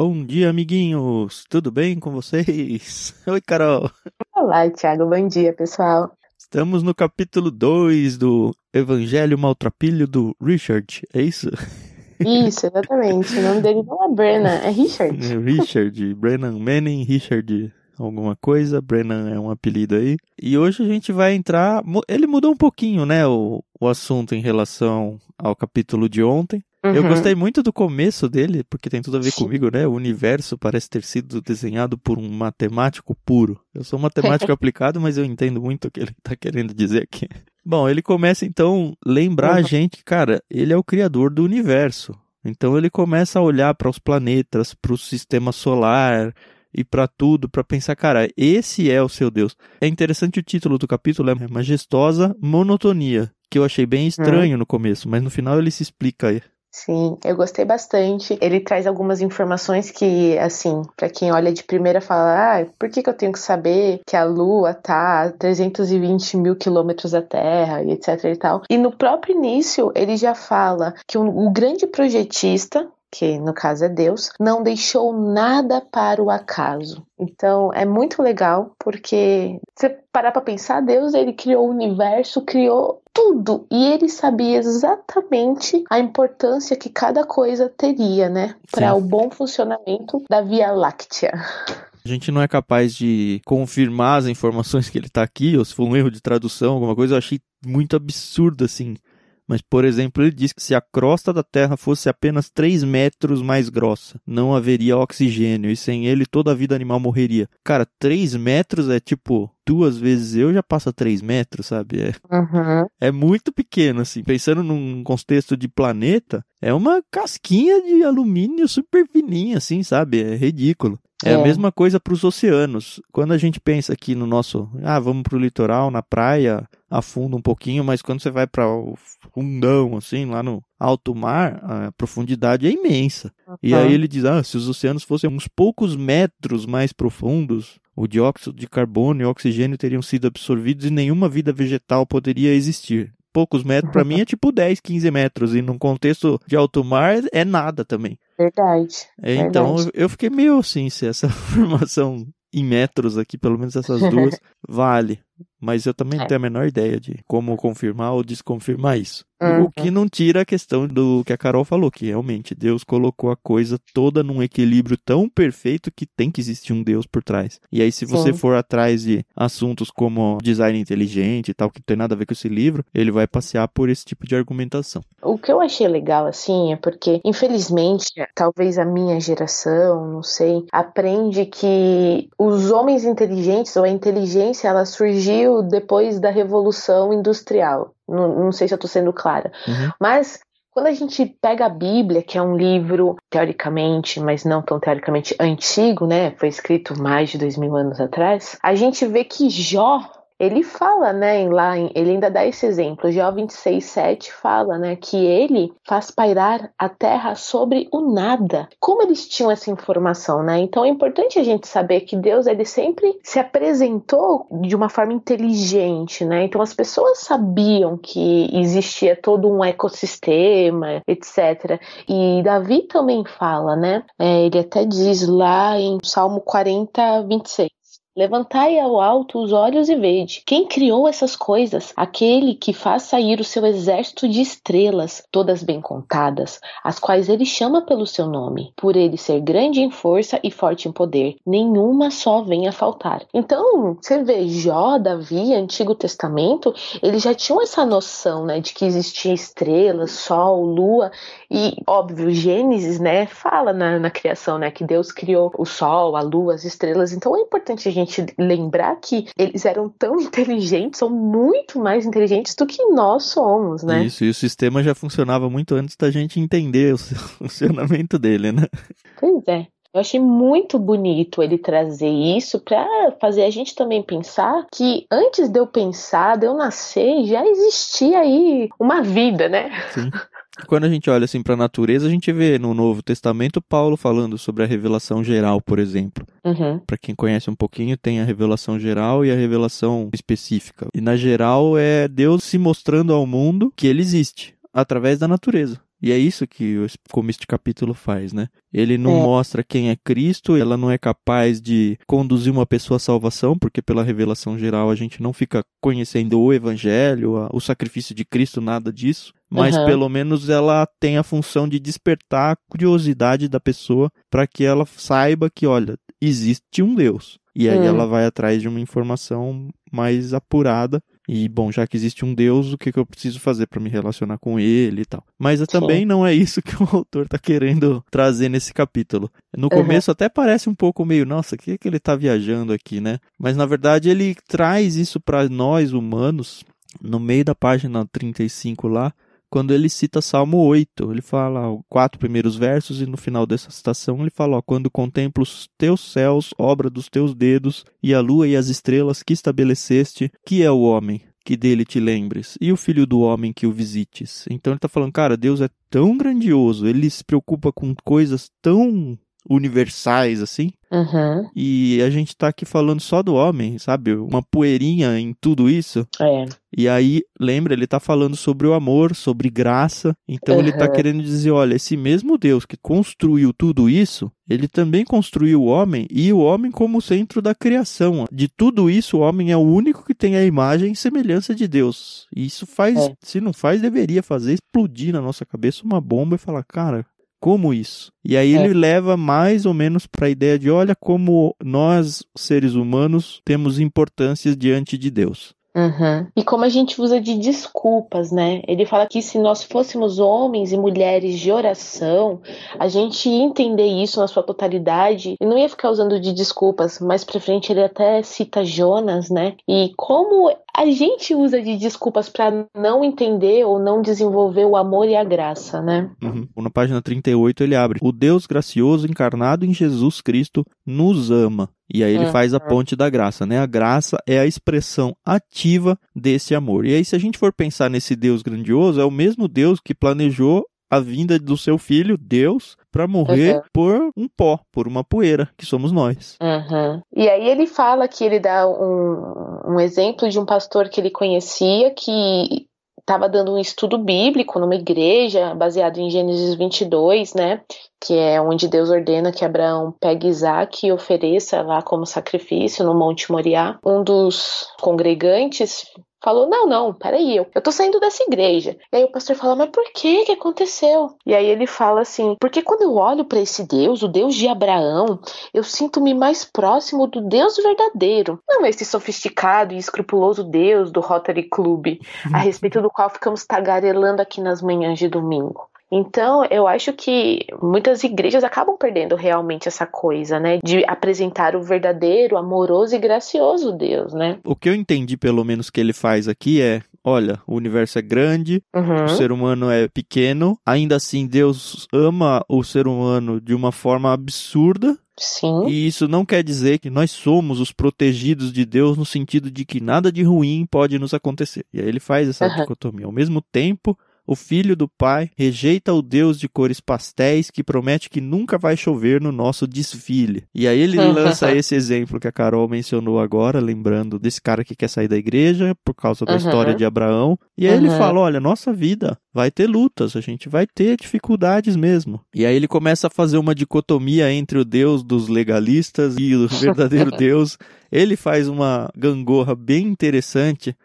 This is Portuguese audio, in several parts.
Bom dia, amiguinhos! Tudo bem com vocês? Oi, Carol! Olá, Thiago. Bom dia, pessoal. Estamos no capítulo 2 do Evangelho Maltrapilho do Richard, é isso? Isso, exatamente. O nome dele não é Brennan, é Richard. Richard, Brennan Manning, Richard alguma coisa, Brennan é um apelido aí. E hoje a gente vai entrar. Ele mudou um pouquinho, né, o, o assunto em relação ao capítulo de ontem. Uhum. Eu gostei muito do começo dele, porque tem tudo a ver Sim. comigo, né? O universo parece ter sido desenhado por um matemático puro. Eu sou matemático aplicado, mas eu entendo muito o que ele está querendo dizer aqui. Bom, ele começa então a lembrar uhum. a gente, cara, ele é o criador do universo. Então ele começa a olhar para os planetas, para o sistema solar e para tudo, para pensar, cara, esse é o seu Deus. É interessante o título do capítulo, é Majestosa Monotonia, que eu achei bem estranho uhum. no começo, mas no final ele se explica aí. Sim, eu gostei bastante. Ele traz algumas informações que, assim, para quem olha de primeira fala, ah, por que, que eu tenho que saber que a Lua tá a 320 mil quilômetros da Terra e etc e tal. E no próprio início ele já fala que o, o grande projetista, que no caso é Deus, não deixou nada para o acaso. Então é muito legal porque você parar para pensar, Deus ele criou o universo, criou tudo e ele sabia exatamente a importância que cada coisa teria, né, para o bom funcionamento da Via Láctea. A gente não é capaz de confirmar as informações que ele está aqui, ou se for um erro de tradução, alguma coisa, eu achei muito absurdo assim. Mas, por exemplo, ele diz que se a crosta da Terra fosse apenas 3 metros mais grossa, não haveria oxigênio e sem ele toda a vida animal morreria. Cara, 3 metros é tipo duas vezes eu já passa 3 metros, sabe? É, uhum. é muito pequeno, assim. Pensando num contexto de planeta, é uma casquinha de alumínio super fininha, assim, sabe? É ridículo. É, é, a mesma coisa para os oceanos. Quando a gente pensa aqui no nosso, ah, vamos para o litoral, na praia, afunda um pouquinho, mas quando você vai para o fundão, assim, lá no alto mar, a profundidade é imensa. Uhum. E aí ele diz, ah, se os oceanos fossem uns poucos metros mais profundos, o dióxido de carbono e o oxigênio teriam sido absorvidos e nenhuma vida vegetal poderia existir poucos metros, para mim é tipo 10, 15 metros. E num contexto de alto mar é nada também. Verdade. É, então verdade. eu fiquei meio assim, se essa formação em metros aqui, pelo menos essas duas, vale. Mas eu também é. não tenho a menor ideia de como confirmar ou desconfirmar isso. Uhum. O que não tira a questão do que a Carol falou, que realmente Deus colocou a coisa toda num equilíbrio tão perfeito que tem que existir um Deus por trás. E aí, se você Sim. for atrás de assuntos como design inteligente e tal, que não tem nada a ver com esse livro, ele vai passear por esse tipo de argumentação. O que eu achei legal, assim, é porque, infelizmente, talvez a minha geração, não sei, aprende que os homens inteligentes ou a inteligência, ela surgiu depois da Revolução Industrial. Não, não sei se eu estou sendo clara. Uhum. Mas quando a gente pega a Bíblia, que é um livro teoricamente, mas não tão teoricamente antigo, né? Foi escrito mais de dois mil anos atrás, a gente vê que Jó ele fala, né, lá, ele ainda dá esse exemplo, Jó 26, 7 fala, né, que ele faz pairar a terra sobre o nada. Como eles tinham essa informação, né? Então é importante a gente saber que Deus, ele sempre se apresentou de uma forma inteligente, né? Então as pessoas sabiam que existia todo um ecossistema, etc. E Davi também fala, né? É, ele até diz lá em Salmo 40, 26 Levantai ao alto os olhos e vede. Quem criou essas coisas? Aquele que faz sair o seu exército de estrelas, todas bem contadas, as quais ele chama pelo seu nome, por ele ser grande em força e forte em poder. Nenhuma só vem a faltar. Então, você vê Jó, Davi, Antigo Testamento, eles já tinham essa noção, né, de que existia estrelas, sol, lua, e óbvio, Gênesis, né, fala na, na criação, né, que Deus criou o sol, a lua, as estrelas. Então é importante a gente lembrar que eles eram tão inteligentes, são muito mais inteligentes do que nós somos, né? Isso, e o sistema já funcionava muito antes da gente entender o funcionamento dele, né? Pois é. Eu achei muito bonito ele trazer isso para fazer a gente também pensar que antes de eu pensar, de eu nascer, já existia aí uma vida, né? Sim. Quando a gente olha assim para a natureza, a gente vê no Novo Testamento Paulo falando sobre a revelação geral, por exemplo. Uhum. Para quem conhece um pouquinho, tem a revelação geral e a revelação específica. E na geral é Deus se mostrando ao mundo que ele existe através da natureza. E é isso que como este capítulo faz, né? Ele não é. mostra quem é Cristo, ela não é capaz de conduzir uma pessoa à salvação, porque pela revelação geral a gente não fica conhecendo o evangelho, o sacrifício de Cristo, nada disso. Mas uhum. pelo menos ela tem a função de despertar a curiosidade da pessoa para que ela saiba que, olha, existe um Deus. E aí hum. ela vai atrás de uma informação mais apurada e, bom, já que existe um Deus, o que, que eu preciso fazer para me relacionar com ele e tal. Mas também não é isso que o autor está querendo trazer nesse capítulo. No começo uhum. até parece um pouco meio, nossa, o que, que ele está viajando aqui, né? Mas na verdade ele traz isso para nós humanos, no meio da página 35 lá, quando ele cita Salmo 8. Ele fala os quatro primeiros versos e no final dessa citação ele fala: ó, Quando contemplo os teus céus, obra dos teus dedos, e a lua e as estrelas que estabeleceste, que é o homem? Que dele te lembres, e o filho do homem que o visites. Então ele está falando, cara, Deus é tão grandioso, ele se preocupa com coisas tão universais assim, Uhum. E a gente tá aqui falando só do homem, sabe? Uma poeirinha em tudo isso. É. E aí, lembra, ele tá falando sobre o amor, sobre graça. Então uhum. ele tá querendo dizer, olha, esse mesmo Deus que construiu tudo isso, ele também construiu o homem e o homem como centro da criação. De tudo isso, o homem é o único que tem a imagem e semelhança de Deus. E isso faz, é. se não faz, deveria fazer explodir na nossa cabeça uma bomba e falar, cara, como isso? E aí é. ele leva mais ou menos para a ideia de olha como nós, seres humanos, temos importâncias diante de Deus. Uhum. E como a gente usa de desculpas, né? Ele fala que se nós fôssemos homens e mulheres de oração, a gente ia entender isso na sua totalidade e não ia ficar usando de desculpas. Mais pra frente ele até cita Jonas, né? E como a gente usa de desculpas para não entender ou não desenvolver o amor e a graça, né? Uhum. Na página 38 ele abre: O Deus gracioso encarnado em Jesus Cristo nos ama. E aí ele uhum. faz a ponte da graça, né? A graça é a expressão ativa desse amor. E aí, se a gente for pensar nesse Deus grandioso, é o mesmo Deus que planejou a vinda do seu filho, Deus, para morrer uhum. por um pó, por uma poeira, que somos nós. Uhum. E aí ele fala que ele dá um, um exemplo de um pastor que ele conhecia que estava dando um estudo bíblico numa igreja baseado em Gênesis 22, né? Que é onde Deus ordena que Abraão pegue Isaac e ofereça lá como sacrifício no Monte Moriá. Um dos congregantes falou: Não, não, peraí, eu, eu tô saindo dessa igreja. E aí o pastor fala: Mas por que que aconteceu? E aí ele fala assim: Porque quando eu olho para esse Deus, o Deus de Abraão, eu sinto-me mais próximo do Deus verdadeiro. Não esse sofisticado e escrupuloso Deus do Rotary Club, a respeito do qual ficamos tagarelando aqui nas manhãs de domingo. Então, eu acho que muitas igrejas acabam perdendo realmente essa coisa, né? De apresentar o verdadeiro, amoroso e gracioso Deus, né? O que eu entendi, pelo menos, que ele faz aqui é: olha, o universo é grande, uhum. o ser humano é pequeno, ainda assim Deus ama o ser humano de uma forma absurda. Sim. E isso não quer dizer que nós somos os protegidos de Deus no sentido de que nada de ruim pode nos acontecer. E aí ele faz essa uhum. dicotomia. Ao mesmo tempo, o filho do pai, rejeita o Deus de cores pastéis que promete que nunca vai chover no nosso desfile. E aí ele lança esse exemplo que a Carol mencionou agora, lembrando desse cara que quer sair da igreja por causa da uhum. história de Abraão. E aí uhum. ele fala: olha, nossa vida vai ter lutas, a gente vai ter dificuldades mesmo. E aí ele começa a fazer uma dicotomia entre o Deus dos legalistas e o verdadeiro Deus. Ele faz uma gangorra bem interessante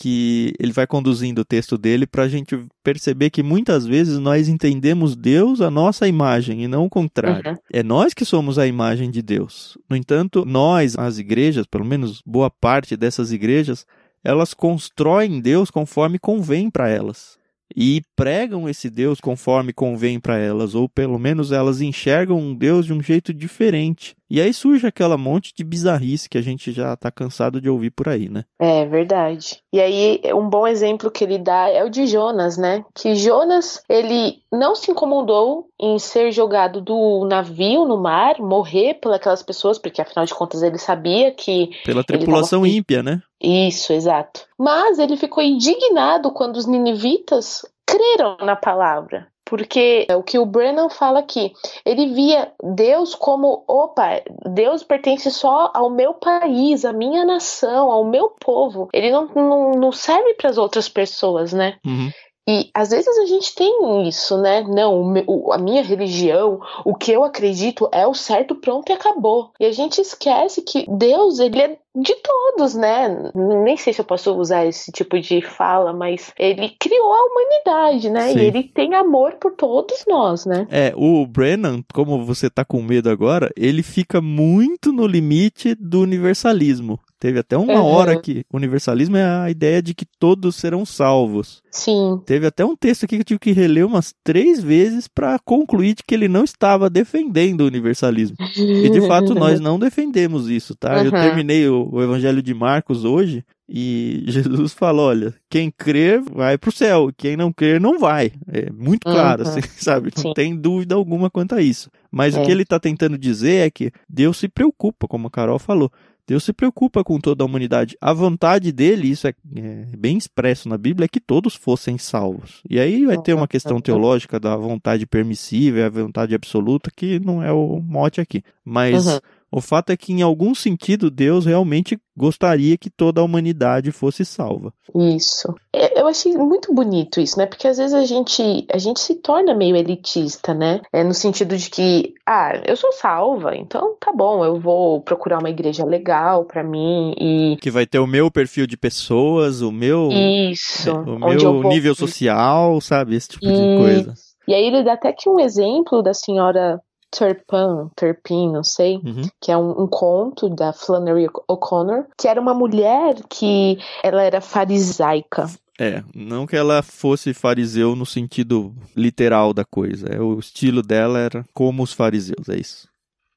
que ele vai conduzindo o texto dele para a gente perceber que muitas vezes nós entendemos Deus a nossa imagem e não o contrário. Uhum. É nós que somos a imagem de Deus. No entanto, nós, as igrejas, pelo menos boa parte dessas igrejas, elas constroem Deus conforme convém para elas e pregam esse Deus conforme convém para elas, ou pelo menos elas enxergam um Deus de um jeito diferente. E aí surge aquela monte de bizarrice que a gente já tá cansado de ouvir por aí, né? É verdade. E aí, um bom exemplo que ele dá é o de Jonas, né? Que Jonas, ele não se incomodou em ser jogado do navio no mar, morrer pelas pessoas, porque afinal de contas ele sabia que. Pela tripulação tava... ímpia, né? Isso, exato. Mas ele ficou indignado quando os ninivitas creram na palavra. Porque é o que o Brennan fala aqui, ele via Deus como, opa, Deus pertence só ao meu país, à minha nação, ao meu povo. Ele não, não, não serve para as outras pessoas, né? Uhum. E às vezes a gente tem isso, né? Não, o, a minha religião, o que eu acredito é o certo, pronto e acabou. E a gente esquece que Deus, ele é de todos, né? Nem sei se eu posso usar esse tipo de fala, mas ele criou a humanidade, né? Sim. E ele tem amor por todos nós, né? É, o Brennan, como você tá com medo agora, ele fica muito no limite do universalismo. Teve até uma uhum. hora que universalismo é a ideia de que todos serão salvos. Sim. Teve até um texto aqui que eu tive que reler umas três vezes para concluir de que ele não estava defendendo o universalismo. e de fato nós não defendemos isso, tá? Uhum. Eu terminei o, o Evangelho de Marcos hoje e Jesus falou: olha, quem crer vai para o céu, quem não crer não vai. É muito claro, uhum. assim, sabe? Não Sim. tem dúvida alguma quanto a isso. Mas é. o que ele está tentando dizer é que Deus se preocupa, como a Carol falou. Deus se preocupa com toda a humanidade. A vontade dele, isso é, é, bem expresso na Bíblia, é que todos fossem salvos. E aí vai ter uma questão teológica da vontade permissiva e a vontade absoluta, que não é o mote aqui. Mas. Uhum o fato é que, em algum sentido, Deus realmente gostaria que toda a humanidade fosse salva. Isso. Eu achei muito bonito isso, né? Porque às vezes a gente, a gente se torna meio elitista, né? É no sentido de que, ah, eu sou salva, então tá bom, eu vou procurar uma igreja legal para mim e. Que vai ter o meu perfil de pessoas, o meu. Isso. O meu nível social, sabe? Esse tipo isso. de coisa. E aí ele dá até que um exemplo da senhora Turpin, Turpin, não sei, uhum. que é um, um, conto da Flannery O'Connor, que era uma mulher que ela era farisaica. É, não que ela fosse fariseu no sentido literal da coisa, é o estilo dela era como os fariseus, é isso.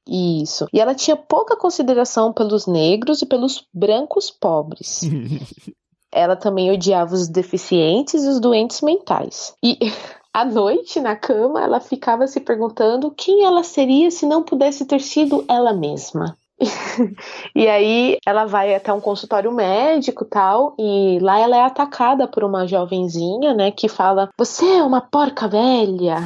Isso. E ela tinha pouca consideração pelos negros e pelos brancos pobres. ela também odiava os deficientes e os doentes mentais. E à noite, na cama, ela ficava se perguntando quem ela seria se não pudesse ter sido ela mesma. e aí ela vai até um consultório médico tal e lá ela é atacada por uma jovenzinha né que fala você é uma porca velha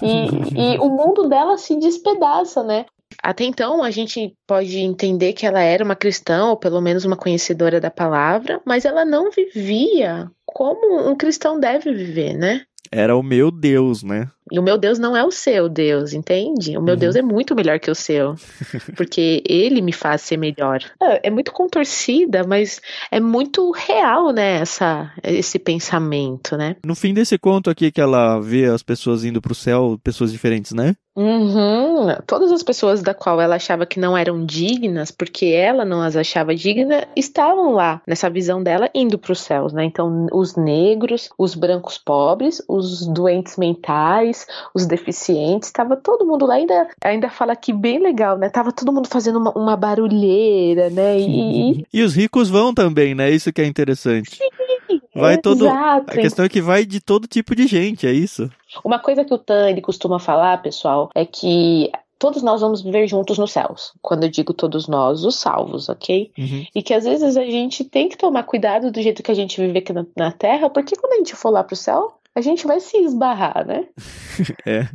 e, e o mundo dela se despedaça né até então, a gente pode entender que ela era uma cristã, ou pelo menos uma conhecedora da palavra, mas ela não vivia como um cristão deve viver, né? Era o meu Deus, né? E o meu Deus não é o seu Deus, entende? O meu uhum. Deus é muito melhor que o seu. Porque ele me faz ser melhor. É, é, muito contorcida, mas é muito real, né? Essa, esse pensamento, né? No fim desse conto aqui que ela vê as pessoas indo pro céu, pessoas diferentes, né? Uhum. Todas as pessoas da qual ela achava que não eram dignas, porque ela não as achava dignas, estavam lá, nessa visão dela, indo para os céus, né? Então, os negros, os brancos pobres, os doentes mentais, os deficientes, estava todo mundo lá. Ainda, ainda fala que bem legal, né? Tava todo mundo fazendo uma, uma barulheira, né? E... e os ricos vão também, né? Isso que é interessante. Sim. Vai todo. Exato. A questão é que vai de todo tipo de gente, é isso. Uma coisa que o Tan ele costuma falar, pessoal, é que todos nós vamos viver juntos nos céus. Quando eu digo todos nós, os salvos, ok? Uhum. E que às vezes a gente tem que tomar cuidado do jeito que a gente vive aqui na, na Terra, porque quando a gente for lá pro céu, a gente vai se esbarrar, né? é.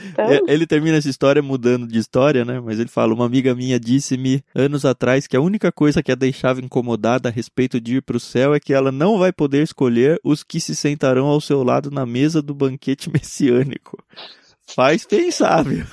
Então... Ele termina essa história mudando de história, né? Mas ele fala: Uma amiga minha disse-me anos atrás que a única coisa que a deixava incomodada a respeito de ir para o céu é que ela não vai poder escolher os que se sentarão ao seu lado na mesa do banquete messiânico. Faz pensar, viu?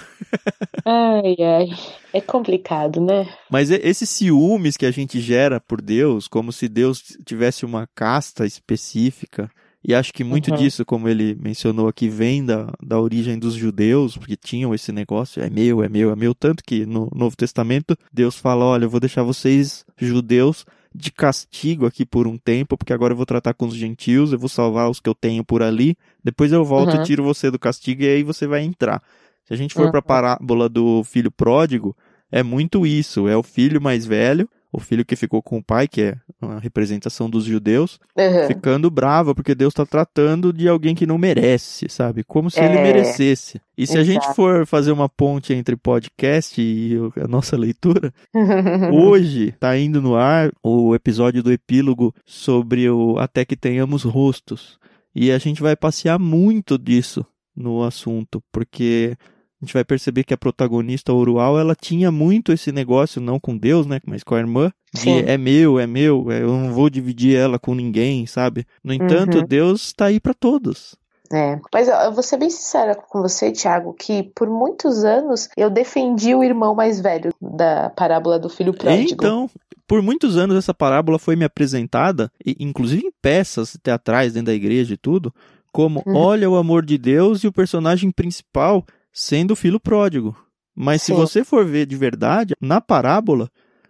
Ai, ai. É complicado, né? Mas esses ciúmes que a gente gera por Deus, como se Deus tivesse uma casta específica, e acho que muito uhum. disso, como ele mencionou aqui, vem da, da origem dos judeus, porque tinham esse negócio, é meu, é meu, é meu. Tanto que no Novo Testamento, Deus fala: olha, eu vou deixar vocês, judeus, de castigo aqui por um tempo, porque agora eu vou tratar com os gentios, eu vou salvar os que eu tenho por ali, depois eu volto uhum. e tiro você do castigo e aí você vai entrar. Se a gente for uhum. para a parábola do filho pródigo, é muito isso, é o filho mais velho o filho que ficou com o pai, que é uma representação dos judeus, uhum. ficando bravo porque Deus está tratando de alguém que não merece, sabe? Como se é... ele merecesse. E se Exato. a gente for fazer uma ponte entre podcast e a nossa leitura, hoje está indo no ar o episódio do epílogo sobre o Até que tenhamos rostos. E a gente vai passear muito disso no assunto, porque a gente vai perceber que a protagonista Orual, ela tinha muito esse negócio, não com Deus, né, mas com a irmã, de Sim. é meu, é meu, eu não vou dividir ela com ninguém, sabe? No entanto, uhum. Deus está aí para todos. É, mas eu vou ser bem sincera com você, Thiago, que por muitos anos eu defendi o irmão mais velho da parábola do filho pródigo. Então, por muitos anos essa parábola foi me apresentada, inclusive em peças teatrais dentro da igreja e tudo, como uhum. olha o amor de Deus e o personagem principal sendo o filho pródigo. Mas Sim. se você for ver de verdade, na parábola,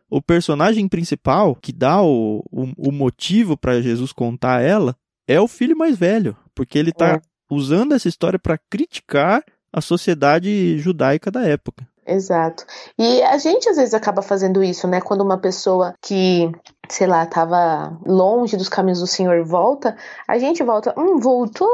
o personagem principal que dá o, o, o motivo para Jesus contar ela é o filho mais velho, porque ele está é. usando essa história para criticar a sociedade judaica da época. Exato. E a gente às vezes acaba fazendo isso, né? Quando uma pessoa que, sei lá, estava longe dos caminhos do Senhor volta, a gente volta, hum, voltou?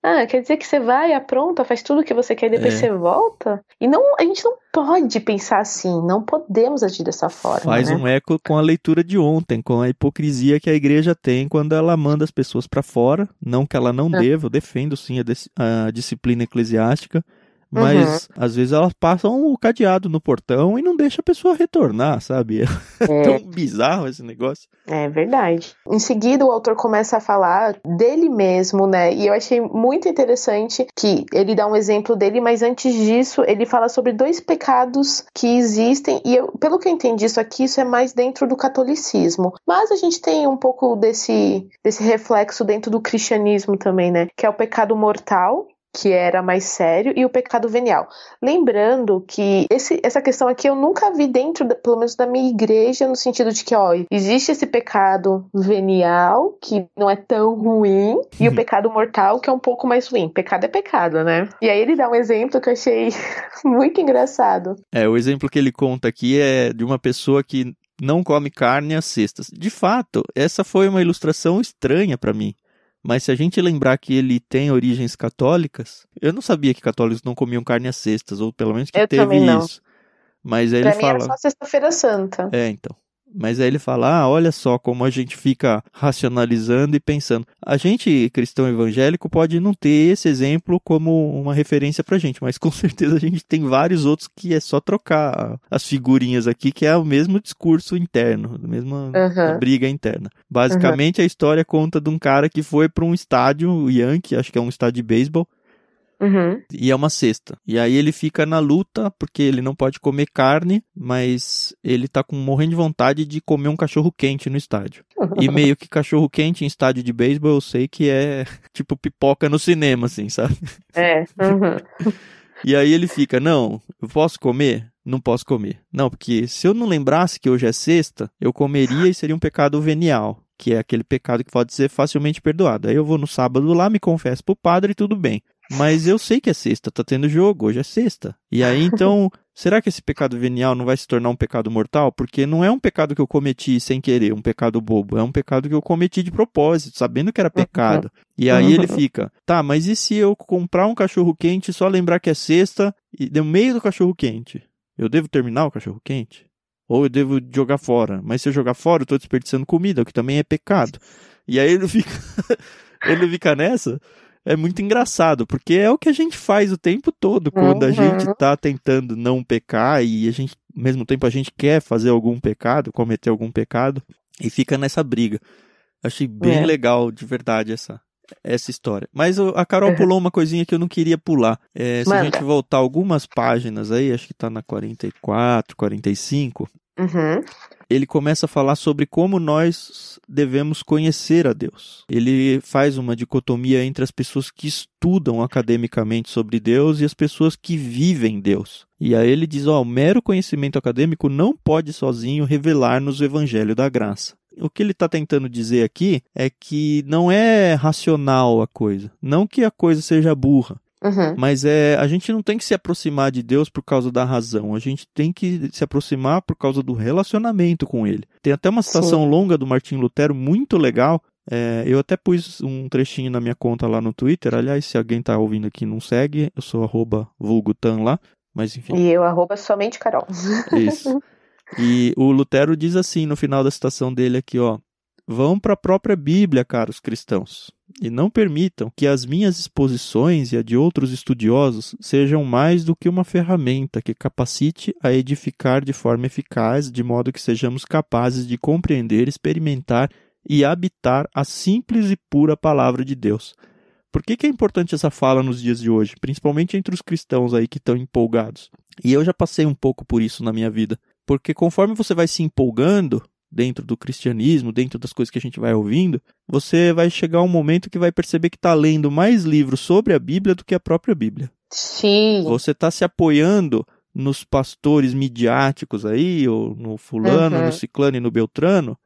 Ah, quer dizer que você vai, apronta, faz tudo o que você quer e depois é. você volta? E não, a gente não pode pensar assim, não podemos agir dessa forma. Faz né? um eco com a leitura de ontem, com a hipocrisia que a igreja tem quando ela manda as pessoas para fora, não que ela não ah. deva, eu defendo sim a, a disciplina eclesiástica, mas uhum. às vezes elas passam o cadeado no portão e não deixa a pessoa retornar, sabe? É, é tão bizarro esse negócio. É verdade. Em seguida, o autor começa a falar dele mesmo, né? E eu achei muito interessante que ele dá um exemplo dele, mas antes disso, ele fala sobre dois pecados que existem. E eu, pelo que eu entendi isso aqui, isso é mais dentro do catolicismo. Mas a gente tem um pouco desse, desse reflexo dentro do cristianismo também, né? Que é o pecado mortal, que era mais sério, e o pecado venial. Lembrando que esse, essa questão aqui eu nunca vi dentro, pelo menos da minha igreja, no sentido de que, ó, existe esse pecado venial, que não é tão ruim, e o uhum. pecado mortal, que é um pouco mais ruim. Pecado é pecado, né? E aí ele dá um exemplo que eu achei muito engraçado. É, o exemplo que ele conta aqui é de uma pessoa que não come carne às sextas. De fato, essa foi uma ilustração estranha para mim. Mas se a gente lembrar que ele tem origens católicas, eu não sabia que católicos não comiam carne às cestas, ou pelo menos que eu teve isso. Mas aí pra ele mim fala. Era só sexta-feira santa. É, então. Mas aí ele fala: ah, olha só como a gente fica racionalizando e pensando. A gente, cristão evangélico, pode não ter esse exemplo como uma referência pra gente, mas com certeza a gente tem vários outros que é só trocar as figurinhas aqui, que é o mesmo discurso interno, a mesma uhum. briga interna. Basicamente, uhum. a história conta de um cara que foi para um estádio, o Yankee, acho que é um estádio de beisebol, Uhum. E é uma cesta. E aí ele fica na luta, porque ele não pode comer carne, mas ele tá com, morrendo de vontade de comer um cachorro quente no estádio. E meio que cachorro quente em estádio de beisebol eu sei que é tipo pipoca no cinema, assim, sabe? É. Uhum. E aí ele fica, não, eu posso comer? Não posso comer. Não, porque se eu não lembrasse que hoje é sexta, eu comeria e seria um pecado venial que é aquele pecado que pode ser facilmente perdoado. Aí eu vou no sábado lá, me confesso pro padre e tudo bem. Mas eu sei que é sexta, tá tendo jogo, hoje é sexta. E aí então, será que esse pecado venial não vai se tornar um pecado mortal? Porque não é um pecado que eu cometi sem querer, um pecado bobo, é um pecado que eu cometi de propósito, sabendo que era pecado. E aí ele fica, tá, mas e se eu comprar um cachorro quente só lembrar que é sexta e no meio do cachorro quente? Eu devo terminar o cachorro quente? Ou eu devo jogar fora? Mas se eu jogar fora, eu tô desperdiçando comida, o que também é pecado. E aí ele fica, ele fica nessa é muito engraçado, porque é o que a gente faz o tempo todo quando uhum. a gente tá tentando não pecar e a gente, ao mesmo tempo, a gente quer fazer algum pecado, cometer algum pecado e fica nessa briga. Achei bem é. legal, de verdade, essa, essa história. Mas a Carol uhum. pulou uma coisinha que eu não queria pular. É, se a gente voltar algumas páginas aí, acho que tá na 44, 45. Uhum. Ele começa a falar sobre como nós devemos conhecer a Deus. Ele faz uma dicotomia entre as pessoas que estudam academicamente sobre Deus e as pessoas que vivem Deus. E aí ele diz: ó, o mero conhecimento acadêmico não pode sozinho revelar-nos o evangelho da graça o que ele está tentando dizer aqui é que não é racional a coisa. Não que a coisa seja burra. Uhum. Mas é, a gente não tem que se aproximar de Deus por causa da razão. A gente tem que se aproximar por causa do relacionamento com Ele. Tem até uma citação Sim. longa do Martim Lutero muito legal. É, eu até pus um trechinho na minha conta lá no Twitter. Aliás, se alguém está ouvindo aqui e não segue, eu sou arroba vulgutan lá. Mas enfim. E eu arroba somente Carol. Isso. E o Lutero diz assim no final da citação dele aqui, ó: Vão para a própria Bíblia, caros cristãos, e não permitam que as minhas exposições e a de outros estudiosos sejam mais do que uma ferramenta que capacite a edificar de forma eficaz, de modo que sejamos capazes de compreender, experimentar e habitar a simples e pura palavra de Deus. Por que, que é importante essa fala nos dias de hoje, principalmente entre os cristãos aí que estão empolgados? E eu já passei um pouco por isso na minha vida. Porque conforme você vai se empolgando dentro do cristianismo, dentro das coisas que a gente vai ouvindo, você vai chegar um momento que vai perceber que está lendo mais livros sobre a Bíblia do que a própria Bíblia. Sim. Você está se apoiando nos pastores midiáticos aí, ou no fulano, uhum. no ciclano e no beltrano,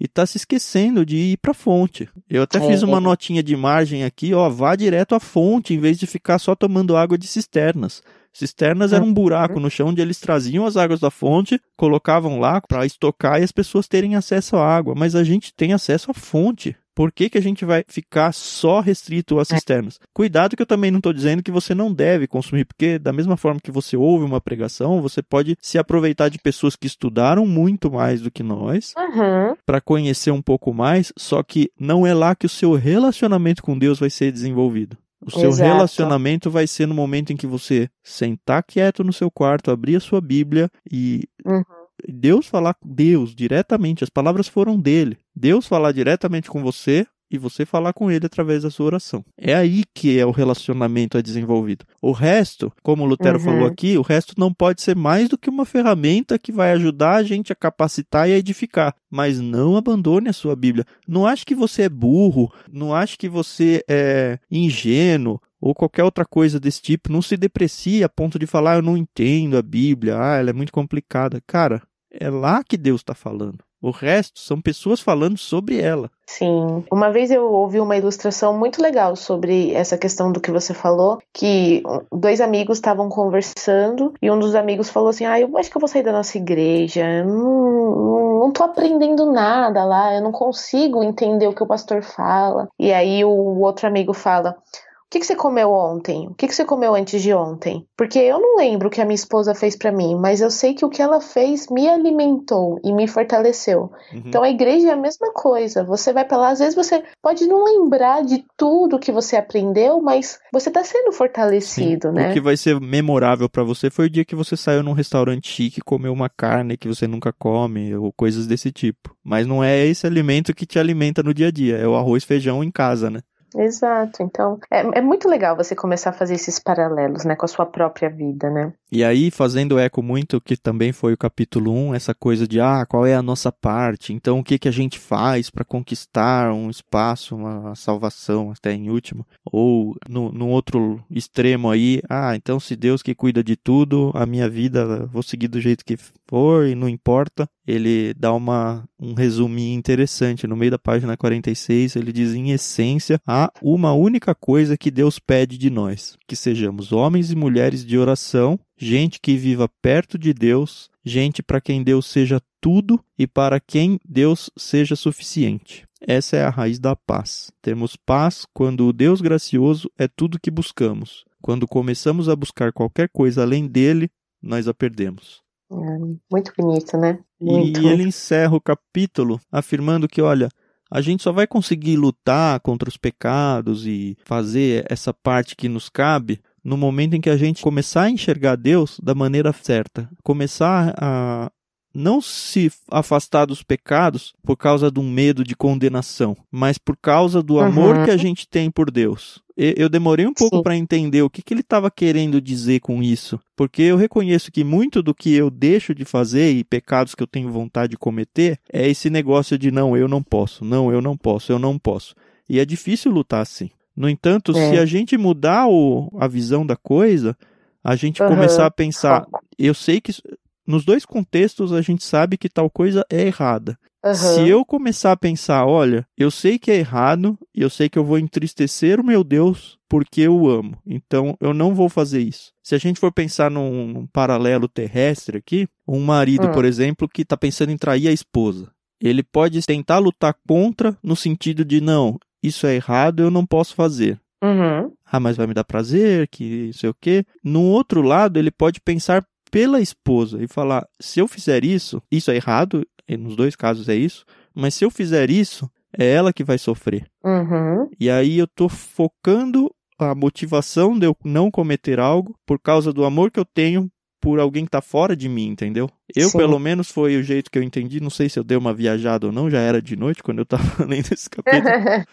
e está se esquecendo de ir para a fonte. Eu até é. fiz uma notinha de margem aqui, ó, vá direto à fonte em vez de ficar só tomando água de cisternas. Cisternas era um buraco no chão onde eles traziam as águas da fonte, colocavam lá para estocar e as pessoas terem acesso à água. Mas a gente tem acesso à fonte. Por que, que a gente vai ficar só restrito às cisternas? Cuidado que eu também não estou dizendo que você não deve consumir, porque da mesma forma que você ouve uma pregação, você pode se aproveitar de pessoas que estudaram muito mais do que nós uhum. para conhecer um pouco mais, só que não é lá que o seu relacionamento com Deus vai ser desenvolvido. O seu Exato. relacionamento vai ser no momento em que você sentar quieto no seu quarto, abrir a sua Bíblia e uhum. Deus falar com Deus diretamente. As palavras foram dele. Deus falar diretamente com você e você falar com ele através da sua oração. É aí que é o relacionamento é desenvolvido. O resto, como o Lutero uhum. falou aqui, o resto não pode ser mais do que uma ferramenta que vai ajudar a gente a capacitar e a edificar. Mas não abandone a sua Bíblia. Não ache que você é burro, não ache que você é ingênuo, ou qualquer outra coisa desse tipo, não se deprecie a ponto de falar, ah, eu não entendo a Bíblia, ah, ela é muito complicada. Cara, é lá que Deus está falando. O resto são pessoas falando sobre ela. Sim. Uma vez eu ouvi uma ilustração muito legal sobre essa questão do que você falou, que dois amigos estavam conversando e um dos amigos falou assim: "Ah, eu acho que eu vou sair da nossa igreja. Não, não, tô aprendendo nada lá, eu não consigo entender o que o pastor fala". E aí o outro amigo fala: o que, que você comeu ontem? O que, que você comeu antes de ontem? Porque eu não lembro o que a minha esposa fez para mim, mas eu sei que o que ela fez me alimentou e me fortaleceu. Uhum. Então a igreja é a mesma coisa. Você vai para lá, às vezes você pode não lembrar de tudo que você aprendeu, mas você tá sendo fortalecido, Sim. né? O que vai ser memorável para você foi o dia que você saiu num restaurante chique e comeu uma carne que você nunca come, ou coisas desse tipo. Mas não é esse alimento que te alimenta no dia a dia, é o arroz feijão em casa, né? Exato. Então, é, é muito legal você começar a fazer esses paralelos, né, com a sua própria vida, né? E aí, fazendo eco muito, que também foi o capítulo 1, essa coisa de, ah, qual é a nossa parte? Então, o que, que a gente faz para conquistar um espaço, uma salvação, até em último? Ou, no, outro extremo aí, ah, então se Deus que cuida de tudo, a minha vida, vou seguir do jeito que for e não importa. Ele dá uma, um resuminho interessante. No meio da página 46, ele diz, em essência, há uma única coisa que Deus pede de nós, que sejamos homens e mulheres de oração gente que viva perto de Deus, gente para quem Deus seja tudo e para quem Deus seja suficiente. Essa é a raiz da paz. Temos paz quando o Deus gracioso é tudo que buscamos. Quando começamos a buscar qualquer coisa além dele, nós a perdemos. É, muito bonito, né? Muito. E ele encerra o capítulo afirmando que, olha, A gente só vai conseguir lutar contra os pecados e fazer essa parte que nos cabe no momento em que a gente começar a enxergar Deus da maneira certa, começar a não se afastar dos pecados por causa do medo de condenação, mas por causa do amor uhum. que a gente tem por Deus. Eu demorei um pouco para entender o que, que ele estava querendo dizer com isso, porque eu reconheço que muito do que eu deixo de fazer e pecados que eu tenho vontade de cometer é esse negócio de não, eu não posso, não, eu não posso, eu não posso. E é difícil lutar assim. No entanto, é. se a gente mudar o, a visão da coisa, a gente uhum. começar a pensar, eu sei que nos dois contextos a gente sabe que tal coisa é errada. Uhum. Se eu começar a pensar, olha, eu sei que é errado e eu sei que eu vou entristecer o meu Deus porque eu o amo, então eu não vou fazer isso. Se a gente for pensar num, num paralelo terrestre aqui, um marido, uhum. por exemplo, que está pensando em trair a esposa, ele pode tentar lutar contra no sentido de não, isso é errado, eu não posso fazer. Uhum. Ah, mas vai me dar prazer, que sei o quê. No outro lado, ele pode pensar pela esposa e falar: se eu fizer isso, isso é errado, nos dois casos é isso, mas se eu fizer isso, é ela que vai sofrer. Uhum. E aí eu tô focando a motivação de eu não cometer algo por causa do amor que eu tenho por alguém que tá fora de mim, entendeu? Eu, Sim. pelo menos, foi o jeito que eu entendi. Não sei se eu dei uma viajada ou não, já era de noite quando eu tava lendo esse capítulo.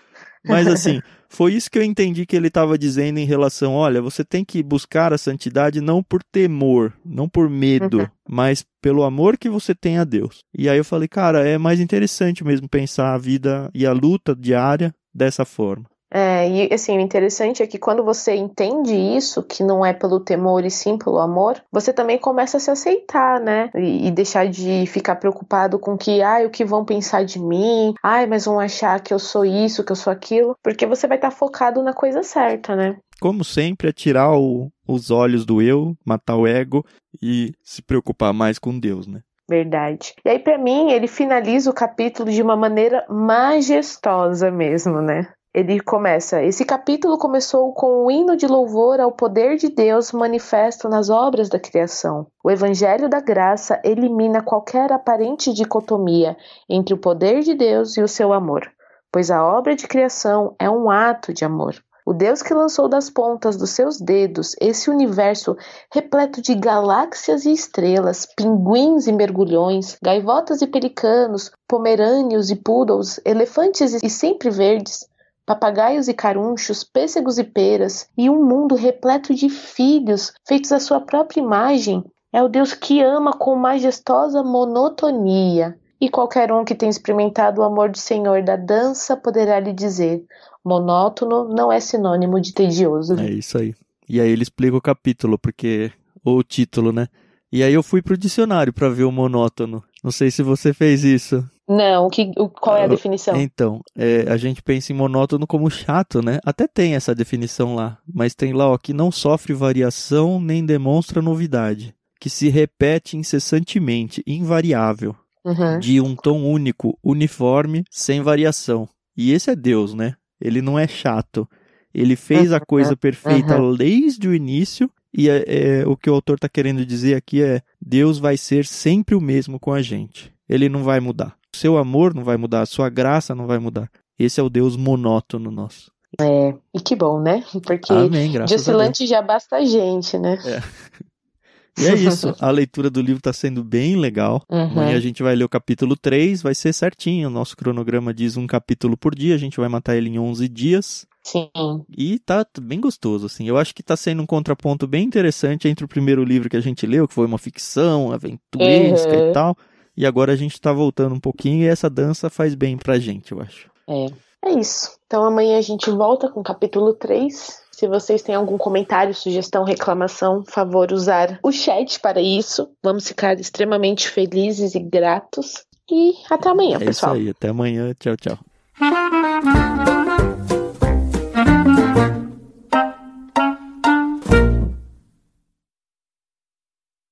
Mas assim, foi isso que eu entendi que ele estava dizendo em relação, olha, você tem que buscar a santidade não por temor, não por medo, uhum. mas pelo amor que você tem a Deus. E aí eu falei, cara, é mais interessante mesmo pensar a vida e a luta diária dessa forma. É, e assim, o interessante é que quando você entende isso, que não é pelo temor e sim pelo amor, você também começa a se aceitar, né? E, e deixar de ficar preocupado com que, ai, o que vão pensar de mim? Ai, mas vão achar que eu sou isso, que eu sou aquilo, porque você vai estar tá focado na coisa certa, né? Como sempre, é tirar o, os olhos do eu, matar o ego e se preocupar mais com Deus, né? Verdade. E aí, para mim, ele finaliza o capítulo de uma maneira majestosa mesmo, né? Ele começa. Esse capítulo começou com um hino de louvor ao poder de Deus manifesto nas obras da criação. O Evangelho da Graça elimina qualquer aparente dicotomia entre o poder de Deus e o seu amor, pois a obra de criação é um ato de amor. O Deus que lançou das pontas dos seus dedos esse universo repleto de galáxias e estrelas, pinguins e mergulhões, gaivotas e pelicanos, pomerâneos e poodles, elefantes e sempre verdes, papagaios e carunchos, pêssegos e peras, e um mundo repleto de filhos feitos à sua própria imagem, é o Deus que ama com majestosa monotonia. E qualquer um que tenha experimentado o amor do Senhor da dança poderá lhe dizer: monótono não é sinônimo de tedioso. É isso aí. E aí ele explica o capítulo, porque. ou o título, né? E aí eu fui pro dicionário para ver o monótono. Não sei se você fez isso. Não, que, qual é a definição? Então, é, a gente pensa em monótono como chato, né? Até tem essa definição lá, mas tem lá ó, que não sofre variação nem demonstra novidade, que se repete incessantemente, invariável, uhum. de um tom único, uniforme, sem variação. E esse é Deus, né? Ele não é chato. Ele fez a coisa perfeita uhum. desde o início e é, é, o que o autor está querendo dizer aqui é: Deus vai ser sempre o mesmo com a gente. Ele não vai mudar. Seu amor não vai mudar, a sua graça não vai mudar. Esse é o Deus monótono nosso. É, e que bom, né? Porque Amém, de oscilante já basta a gente, né? É. E é isso, a leitura do livro está sendo bem legal. Uhum. Amanhã a gente vai ler o capítulo 3, vai ser certinho. O nosso cronograma diz um capítulo por dia, a gente vai matar ele em 11 dias. Sim. E tá bem gostoso, assim. Eu acho que tá sendo um contraponto bem interessante entre o primeiro livro que a gente leu, que foi uma ficção aventuresca uhum. e tal, e agora a gente tá voltando um pouquinho e essa dança faz bem pra gente, eu acho. É. É isso. Então amanhã a gente volta com o capítulo 3. Se vocês têm algum comentário, sugestão, reclamação, favor usar o chat para isso. Vamos ficar extremamente felizes e gratos. E até amanhã, é pessoal. É isso aí. Até amanhã. Tchau, tchau.